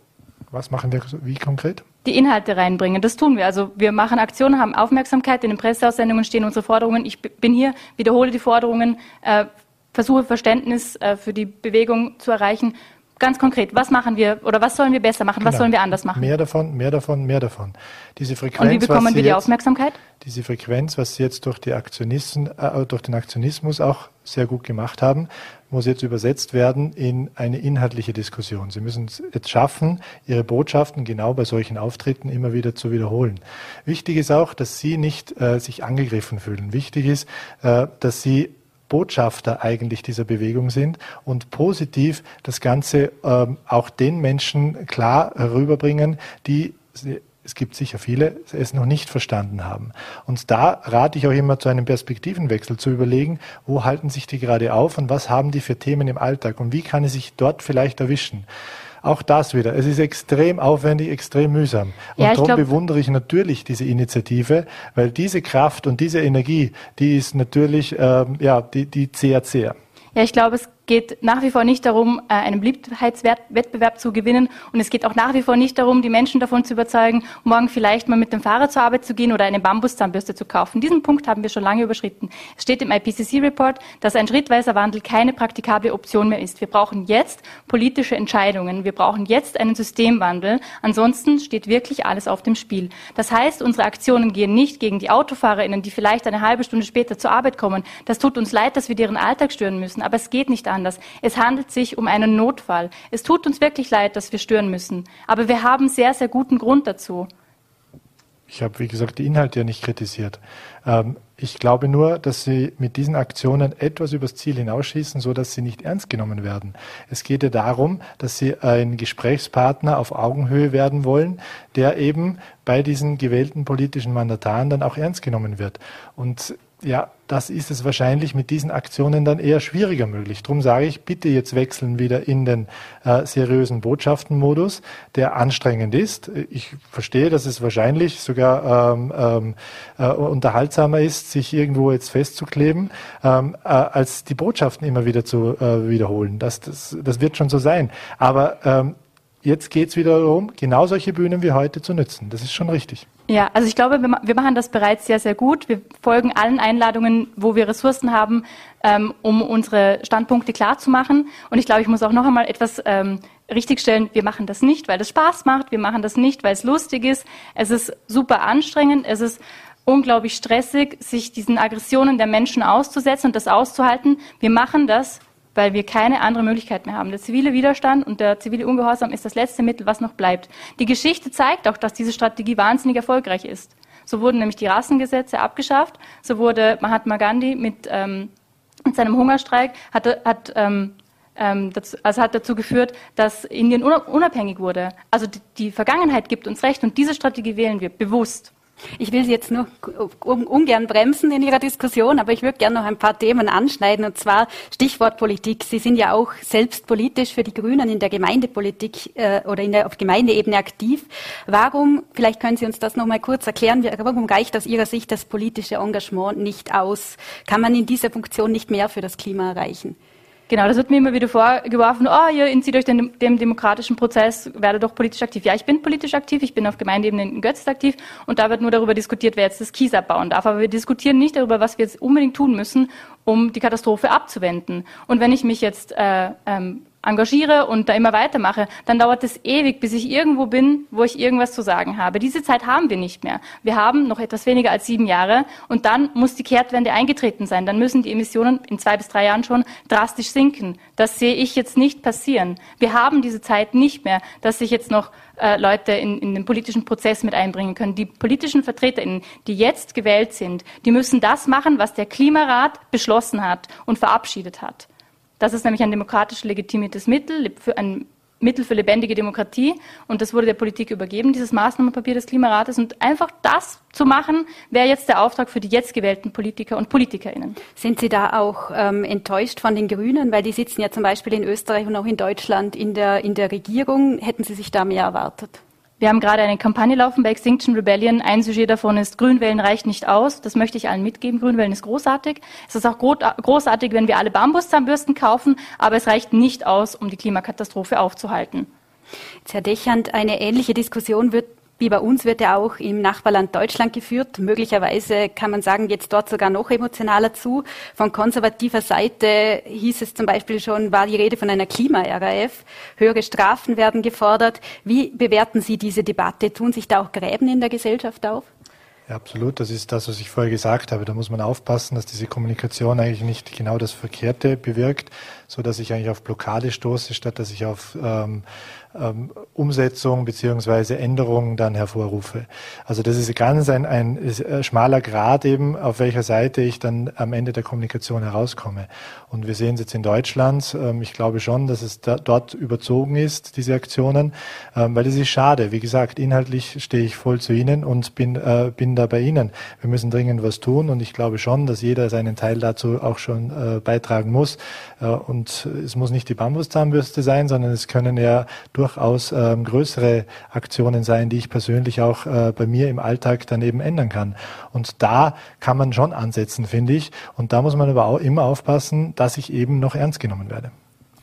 Was machen wir wie konkret? die Inhalte reinbringen. Das tun wir. Also wir machen Aktionen, haben Aufmerksamkeit, in den Presseaussendungen stehen unsere Forderungen. Ich bin hier, wiederhole die Forderungen, äh, versuche Verständnis äh, für die Bewegung zu erreichen. Ganz konkret, was machen wir oder was sollen wir besser machen, genau. was sollen wir anders machen? Mehr davon, mehr davon, mehr davon. Diese Frequenz, Und wie bekommen wir die jetzt, Aufmerksamkeit? Diese Frequenz, was Sie jetzt durch, die Aktionisten, äh, durch den Aktionismus auch sehr gut gemacht haben, muss jetzt übersetzt werden in eine inhaltliche Diskussion. Sie müssen es jetzt schaffen, Ihre Botschaften genau bei solchen Auftritten immer wieder zu wiederholen. Wichtig ist auch, dass Sie nicht äh, sich angegriffen fühlen. Wichtig ist, äh, dass Sie Botschafter eigentlich dieser Bewegung sind und positiv das Ganze ähm, auch den Menschen klar herüberbringen, die es gibt sicher viele, es noch nicht verstanden haben. Und da rate ich auch immer zu einem Perspektivenwechsel zu überlegen, wo halten sich die gerade auf und was haben die für Themen im Alltag und wie kann ich sich dort vielleicht erwischen. Auch das wieder. Es ist extrem aufwendig, extrem mühsam. Und ja, darum glaub, bewundere ich natürlich diese Initiative, weil diese Kraft und diese Energie, die ist natürlich, ähm, ja, die, die zehrt sehr. Ja, ich glaube, es geht nach wie vor nicht darum, äh, einen Beliebtheitswettbewerb zu gewinnen. Und es geht auch nach wie vor nicht darum, die Menschen davon zu überzeugen, morgen vielleicht mal mit dem Fahrrad zur Arbeit zu gehen oder eine Bambuszahnbürste zu kaufen. Diesen Punkt haben wir schon lange überschritten. Es steht im IPCC-Report, dass ein schrittweiser Wandel keine praktikable Option mehr ist. Wir brauchen jetzt politische Entscheidungen. Wir brauchen jetzt einen Systemwandel. Ansonsten steht wirklich alles auf dem Spiel. Das heißt, unsere Aktionen gehen nicht gegen die AutofahrerInnen, die vielleicht eine halbe Stunde später zur Arbeit kommen. Das tut uns leid, dass wir deren Alltag stören müssen. Aber es geht nicht anders. Es handelt sich um einen Notfall. Es tut uns wirklich leid, dass wir stören müssen. Aber wir haben sehr, sehr guten Grund dazu. Ich habe, wie gesagt, die Inhalte ja nicht kritisiert. Ähm, ich glaube nur, dass Sie mit diesen Aktionen etwas übers Ziel hinausschießen, so dass sie nicht ernst genommen werden. Es geht ja darum, dass Sie ein Gesprächspartner auf Augenhöhe werden wollen, der eben bei diesen gewählten politischen Mandataren dann auch ernst genommen wird. Und ja, das ist es wahrscheinlich mit diesen Aktionen dann eher schwieriger möglich. Darum sage ich, bitte jetzt wechseln wieder in den äh, seriösen Botschaftenmodus, der anstrengend ist. Ich verstehe, dass es wahrscheinlich sogar ähm, ähm, äh, unterhaltsamer ist, sich irgendwo jetzt festzukleben, ähm, äh, als die Botschaften immer wieder zu äh, wiederholen. Das, das, das wird schon so sein. Aber ähm, jetzt geht es wieder darum, genau solche Bühnen wie heute zu nützen. Das ist schon richtig. Ja, also ich glaube, wir, machen das bereits sehr, sehr gut. Wir folgen allen Einladungen, wo wir Ressourcen haben, ähm, um unsere Standpunkte klarzumachen. Und ich glaube, ich muss auch noch einmal etwas ähm, richtigstellen. Wir machen das nicht, weil es Spaß macht. Wir machen das nicht, weil es lustig ist. Es ist super anstrengend. Es ist unglaublich stressig, sich diesen Aggressionen der Menschen auszusetzen und das auszuhalten. Wir machen das, weil wir keine andere Möglichkeit mehr haben. Der zivile Widerstand und der zivile Ungehorsam ist das letzte Mittel, was noch bleibt. Die Geschichte zeigt auch, dass diese Strategie wahnsinnig erfolgreich ist. So wurden nämlich die Rassengesetze abgeschafft, so wurde Mahatma Gandhi mit, ähm, mit seinem Hungerstreik, hat, hat ähm, ähm, dazu, also hat dazu geführt, dass Indien unabhängig wurde. Also die, die Vergangenheit gibt uns recht und diese Strategie wählen wir bewusst. Ich will Sie jetzt nur ungern bremsen in Ihrer Diskussion, aber ich würde gerne noch ein paar Themen anschneiden, und zwar Stichwort Politik. Sie sind ja auch selbst politisch für die Grünen in der Gemeindepolitik äh, oder in der, auf Gemeindeebene aktiv. Warum, vielleicht können Sie uns das noch mal kurz erklären, warum reicht aus Ihrer Sicht das politische Engagement nicht aus? Kann man in dieser Funktion nicht mehr für das Klima erreichen? Genau, das wird mir immer wieder vorgeworfen, oh, ihr entzieht euch dem, dem demokratischen Prozess, werdet doch politisch aktiv. Ja, ich bin politisch aktiv, ich bin auf Gemeindeebene in Götz aktiv und da wird nur darüber diskutiert, wer jetzt das Kies abbauen darf. Aber wir diskutieren nicht darüber, was wir jetzt unbedingt tun müssen, um die Katastrophe abzuwenden. Und wenn ich mich jetzt äh, ähm, engagiere und da immer weitermache, dann dauert es ewig, bis ich irgendwo bin, wo ich irgendwas zu sagen habe. Diese Zeit haben wir nicht mehr. Wir haben noch etwas weniger als sieben Jahre und dann muss die Kehrtwende eingetreten sein. Dann müssen die Emissionen in zwei bis drei Jahren schon drastisch sinken. Das sehe ich jetzt nicht passieren. Wir haben diese Zeit nicht mehr, dass sich jetzt noch äh, Leute in, in den politischen Prozess mit einbringen können. Die politischen VertreterInnen, die jetzt gewählt sind, die müssen das machen, was der Klimarat beschlossen hat und verabschiedet hat. Das ist nämlich ein demokratisch legitimiertes Mittel, ein Mittel für lebendige Demokratie. Und das wurde der Politik übergeben, dieses Maßnahmenpapier des Klimarates. Und einfach das zu machen, wäre jetzt der Auftrag für die jetzt gewählten Politiker und PolitikerInnen. Sind Sie da auch ähm, enttäuscht von den Grünen? Weil die sitzen ja zum Beispiel in Österreich und auch in Deutschland in der, in der Regierung. Hätten Sie sich da mehr erwartet? Wir haben gerade eine Kampagne laufen bei Extinction Rebellion. Ein Sujet davon ist, Grünwellen reicht nicht aus. Das möchte ich allen mitgeben. Grünwellen ist großartig. Es ist auch großartig, wenn wir alle Bambuszahnbürsten kaufen, aber es reicht nicht aus, um die Klimakatastrophe aufzuhalten. Jetzt, Herr Dechand, eine ähnliche Diskussion wird wie bei uns wird er auch im Nachbarland Deutschland geführt. Möglicherweise kann man sagen, jetzt dort sogar noch emotionaler zu. Von konservativer Seite hieß es zum Beispiel schon, war die Rede von einer Klima-RAF. Höhere Strafen werden gefordert. Wie bewerten Sie diese Debatte? Tun sich da auch Gräben in der Gesellschaft auf? Ja, absolut. Das ist das, was ich vorher gesagt habe. Da muss man aufpassen, dass diese Kommunikation eigentlich nicht genau das Verkehrte bewirkt, so dass ich eigentlich auf Blockade stoße, statt dass ich auf ähm, ähm, Umsetzung beziehungsweise Änderungen dann hervorrufe. Also das ist ganz ein, ein, ein schmaler Grad eben, auf welcher Seite ich dann am Ende der Kommunikation herauskomme. Und wir sehen es jetzt in Deutschland. Ähm, ich glaube schon, dass es da, dort überzogen ist, diese Aktionen, ähm, weil es ist schade. Wie gesagt, inhaltlich stehe ich voll zu Ihnen und bin, äh, bin da bei Ihnen. Wir müssen dringend was tun und ich glaube schon, dass jeder seinen Teil dazu auch schon äh, beitragen muss. Äh, und es muss nicht die Bambuszahnbürste sein, sondern es können ja durch durchaus ähm, größere Aktionen sein, die ich persönlich auch äh, bei mir im Alltag dann eben ändern kann. Und da kann man schon ansetzen, finde ich. Und da muss man aber auch immer aufpassen, dass ich eben noch ernst genommen werde.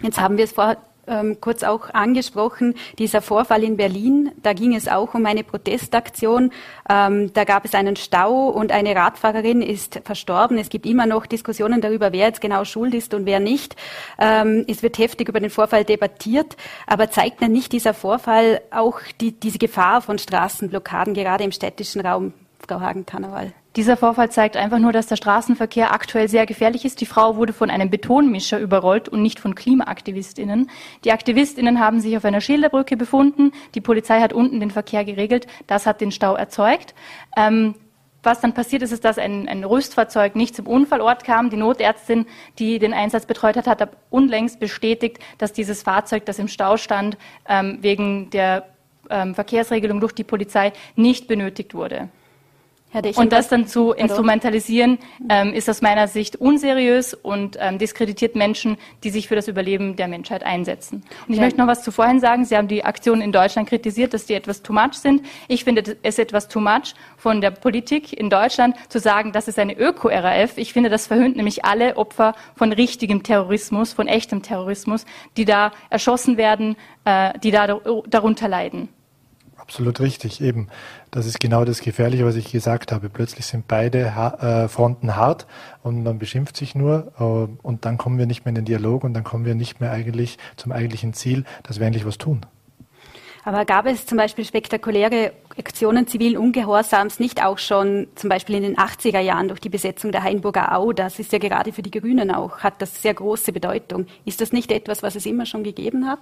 Jetzt haben wir es vor ähm, kurz auch angesprochen, dieser Vorfall in Berlin, da ging es auch um eine Protestaktion. Ähm, da gab es einen Stau und eine Radfahrerin ist verstorben. Es gibt immer noch Diskussionen darüber, wer jetzt genau schuld ist und wer nicht. Ähm, es wird heftig über den Vorfall debattiert, aber zeigt denn nicht dieser Vorfall auch die, diese Gefahr von Straßenblockaden, gerade im städtischen Raum, Frau Hagen-Tannerwall? Dieser Vorfall zeigt einfach nur, dass der Straßenverkehr aktuell sehr gefährlich ist. Die Frau wurde von einem Betonmischer überrollt und nicht von KlimaaktivistInnen. Die AktivistInnen haben sich auf einer Schilderbrücke befunden. Die Polizei hat unten den Verkehr geregelt. Das hat den Stau erzeugt. Ähm, was dann passiert ist, ist, dass ein, ein Rüstfahrzeug nicht zum Unfallort kam. Die Notärztin, die den Einsatz betreut hat, hat unlängst bestätigt, dass dieses Fahrzeug, das im Stau stand, ähm, wegen der ähm, Verkehrsregelung durch die Polizei nicht benötigt wurde. Und das dann zu instrumentalisieren, ähm, ist aus meiner Sicht unseriös und ähm, diskreditiert Menschen, die sich für das Überleben der Menschheit einsetzen. Und ich ja. möchte noch was zu vorhin sagen. Sie haben die Aktionen in Deutschland kritisiert, dass die etwas too much sind. Ich finde es etwas too much von der Politik in Deutschland zu sagen, das ist eine Öko-RAF. Ich finde, das verhöhnt nämlich alle Opfer von richtigem Terrorismus, von echtem Terrorismus, die da erschossen werden, äh, die da darunter leiden. Absolut richtig, eben. Das ist genau das Gefährliche, was ich gesagt habe. Plötzlich sind beide äh, Fronten hart und man beschimpft sich nur äh, und dann kommen wir nicht mehr in den Dialog und dann kommen wir nicht mehr eigentlich zum eigentlichen Ziel, dass wir endlich was tun. Aber gab es zum Beispiel spektakuläre Aktionen zivilen Ungehorsams nicht auch schon zum Beispiel in den 80er Jahren durch die Besetzung der Hainburger Au? Das ist ja gerade für die Grünen auch, hat das sehr große Bedeutung. Ist das nicht etwas, was es immer schon gegeben hat?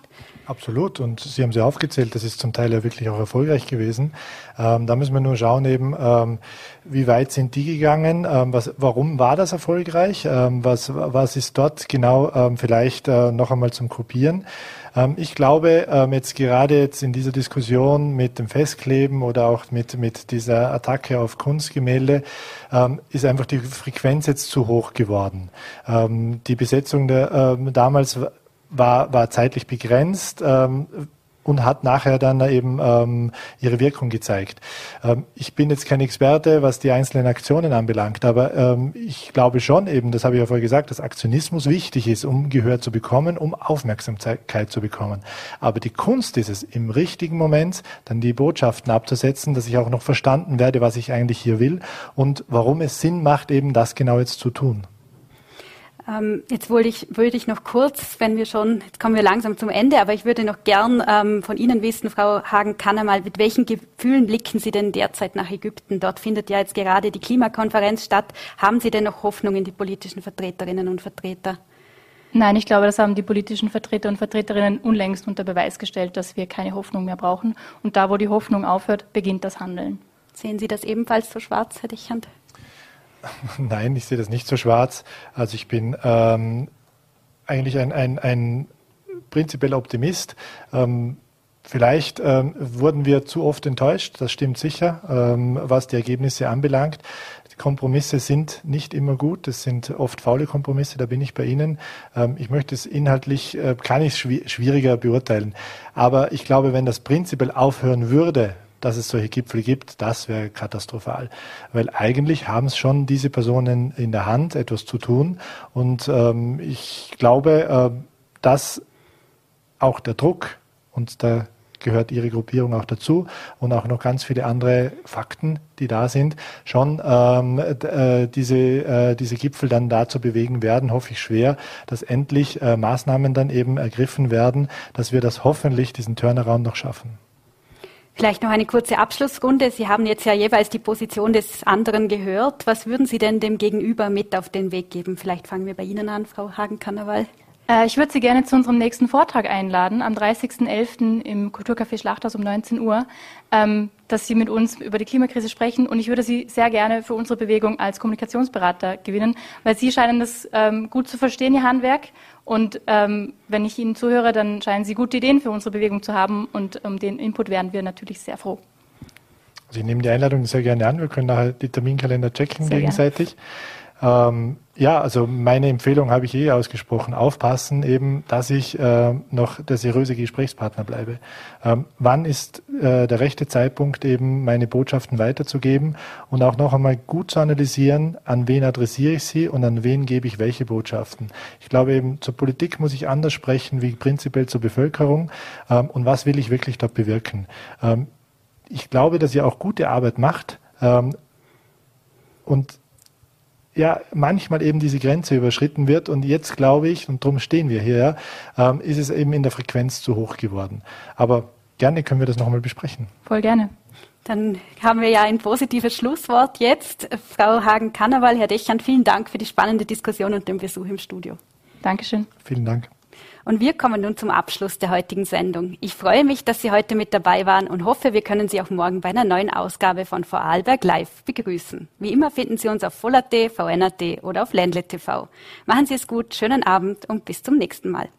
Absolut. Und Sie haben sie aufgezählt, das ist zum Teil ja wirklich auch erfolgreich gewesen. Ähm, da müssen wir nur schauen eben, ähm, wie weit sind die gegangen? Ähm, was, warum war das erfolgreich? Ähm, was, was ist dort genau ähm, vielleicht äh, noch einmal zum Kopieren? Ähm, ich glaube, jetzt gerade jetzt in dieser Diskussion mit dem Festkleben oder auch mit, mit dieser Attacke auf Kunstgemälde ähm, ist einfach die Frequenz jetzt zu hoch geworden. die Besetzung der, damals war, war zeitlich begrenzt und hat nachher dann eben ähm, ihre Wirkung gezeigt. Ähm, ich bin jetzt kein Experte, was die einzelnen Aktionen anbelangt, aber ähm, ich glaube schon eben, das habe ich ja vorher gesagt, dass Aktionismus wichtig ist, um Gehör zu bekommen, um Aufmerksamkeit zu bekommen. Aber die Kunst ist es, im richtigen Moment dann die Botschaften abzusetzen, dass ich auch noch verstanden werde, was ich eigentlich hier will und warum es Sinn macht, eben das genau jetzt zu tun. Ähm, jetzt wollte ich, würde ich noch kurz, wenn wir schon, jetzt kommen wir langsam zum Ende, aber ich würde noch gern ähm, von Ihnen wissen, Frau Hagen-Kanner, mal, mit welchen Gefühlen blicken Sie denn derzeit nach Ägypten? Dort findet ja jetzt gerade die Klimakonferenz statt. Haben Sie denn noch Hoffnung in die politischen Vertreterinnen und Vertreter? Nein, ich glaube, das haben die politischen Vertreter und Vertreterinnen unlängst unter Beweis gestellt, dass wir keine Hoffnung mehr brauchen. Und da, wo die Hoffnung aufhört, beginnt das Handeln. Sehen Sie das ebenfalls so schwarz, Herr Dichand? Nein, ich sehe das nicht so schwarz. Also ich bin ähm, eigentlich ein, ein, ein prinzipieller Optimist. Ähm, vielleicht ähm, wurden wir zu oft enttäuscht, das stimmt sicher, ähm, was die Ergebnisse anbelangt. Die Kompromisse sind nicht immer gut, das sind oft faule Kompromisse, da bin ich bei Ihnen. Ähm, ich möchte es inhaltlich, äh, kann ich es schwieriger beurteilen. Aber ich glaube, wenn das prinzipiell aufhören würde, dass es solche Gipfel gibt, das wäre katastrophal. Weil eigentlich haben es schon diese Personen in der Hand, etwas zu tun. Und ähm, ich glaube, äh, dass auch der Druck, und da gehört Ihre Gruppierung auch dazu und auch noch ganz viele andere Fakten, die da sind, schon ähm, äh, diese, äh, diese Gipfel dann dazu bewegen werden, hoffe ich schwer, dass endlich äh, Maßnahmen dann eben ergriffen werden, dass wir das hoffentlich, diesen Turnaround noch schaffen. Vielleicht noch eine kurze Abschlussrunde. Sie haben jetzt ja jeweils die Position des anderen gehört. Was würden Sie denn dem Gegenüber mit auf den Weg geben? Vielleicht fangen wir bei Ihnen an, Frau Hagen-Karneval. Äh, ich würde Sie gerne zu unserem nächsten Vortrag einladen, am 30.11. im Kulturcafé Schlachthaus um 19 Uhr, ähm, dass Sie mit uns über die Klimakrise sprechen. Und ich würde Sie sehr gerne für unsere Bewegung als Kommunikationsberater gewinnen, weil Sie scheinen das ähm, gut zu verstehen, Ihr Handwerk. Und ähm, wenn ich Ihnen zuhöre, dann scheinen Sie gute Ideen für unsere Bewegung zu haben. Und um den Input wären wir natürlich sehr froh. Also ich nehme die Einladung sehr gerne an. Wir können nachher die Terminkalender checken sehr gegenseitig. Ähm, ja, also meine Empfehlung habe ich eh ausgesprochen. Aufpassen eben, dass ich äh, noch der seriöse Gesprächspartner bleibe. Ähm, wann ist äh, der rechte Zeitpunkt eben, meine Botschaften weiterzugeben und auch noch einmal gut zu analysieren, an wen adressiere ich sie und an wen gebe ich welche Botschaften. Ich glaube eben, zur Politik muss ich anders sprechen wie prinzipiell zur Bevölkerung ähm, und was will ich wirklich dort bewirken. Ähm, ich glaube, dass ihr auch gute Arbeit macht ähm, und ja manchmal eben diese Grenze überschritten wird. Und jetzt glaube ich, und darum stehen wir hier, ähm, ist es eben in der Frequenz zu hoch geworden. Aber gerne können wir das nochmal besprechen. Voll gerne. Dann haben wir ja ein positives Schlusswort jetzt. Frau Hagen-Kannawal, Herr Dechand, vielen Dank für die spannende Diskussion und den Besuch im Studio. Dankeschön. Vielen Dank. Und wir kommen nun zum Abschluss der heutigen Sendung. Ich freue mich, dass Sie heute mit dabei waren und hoffe, wir können Sie auch morgen bei einer neuen Ausgabe von Vorarlberg Live begrüßen. Wie immer finden Sie uns auf Voll.at, VN.at oder auf Ländle TV. Machen Sie es gut, schönen Abend und bis zum nächsten Mal.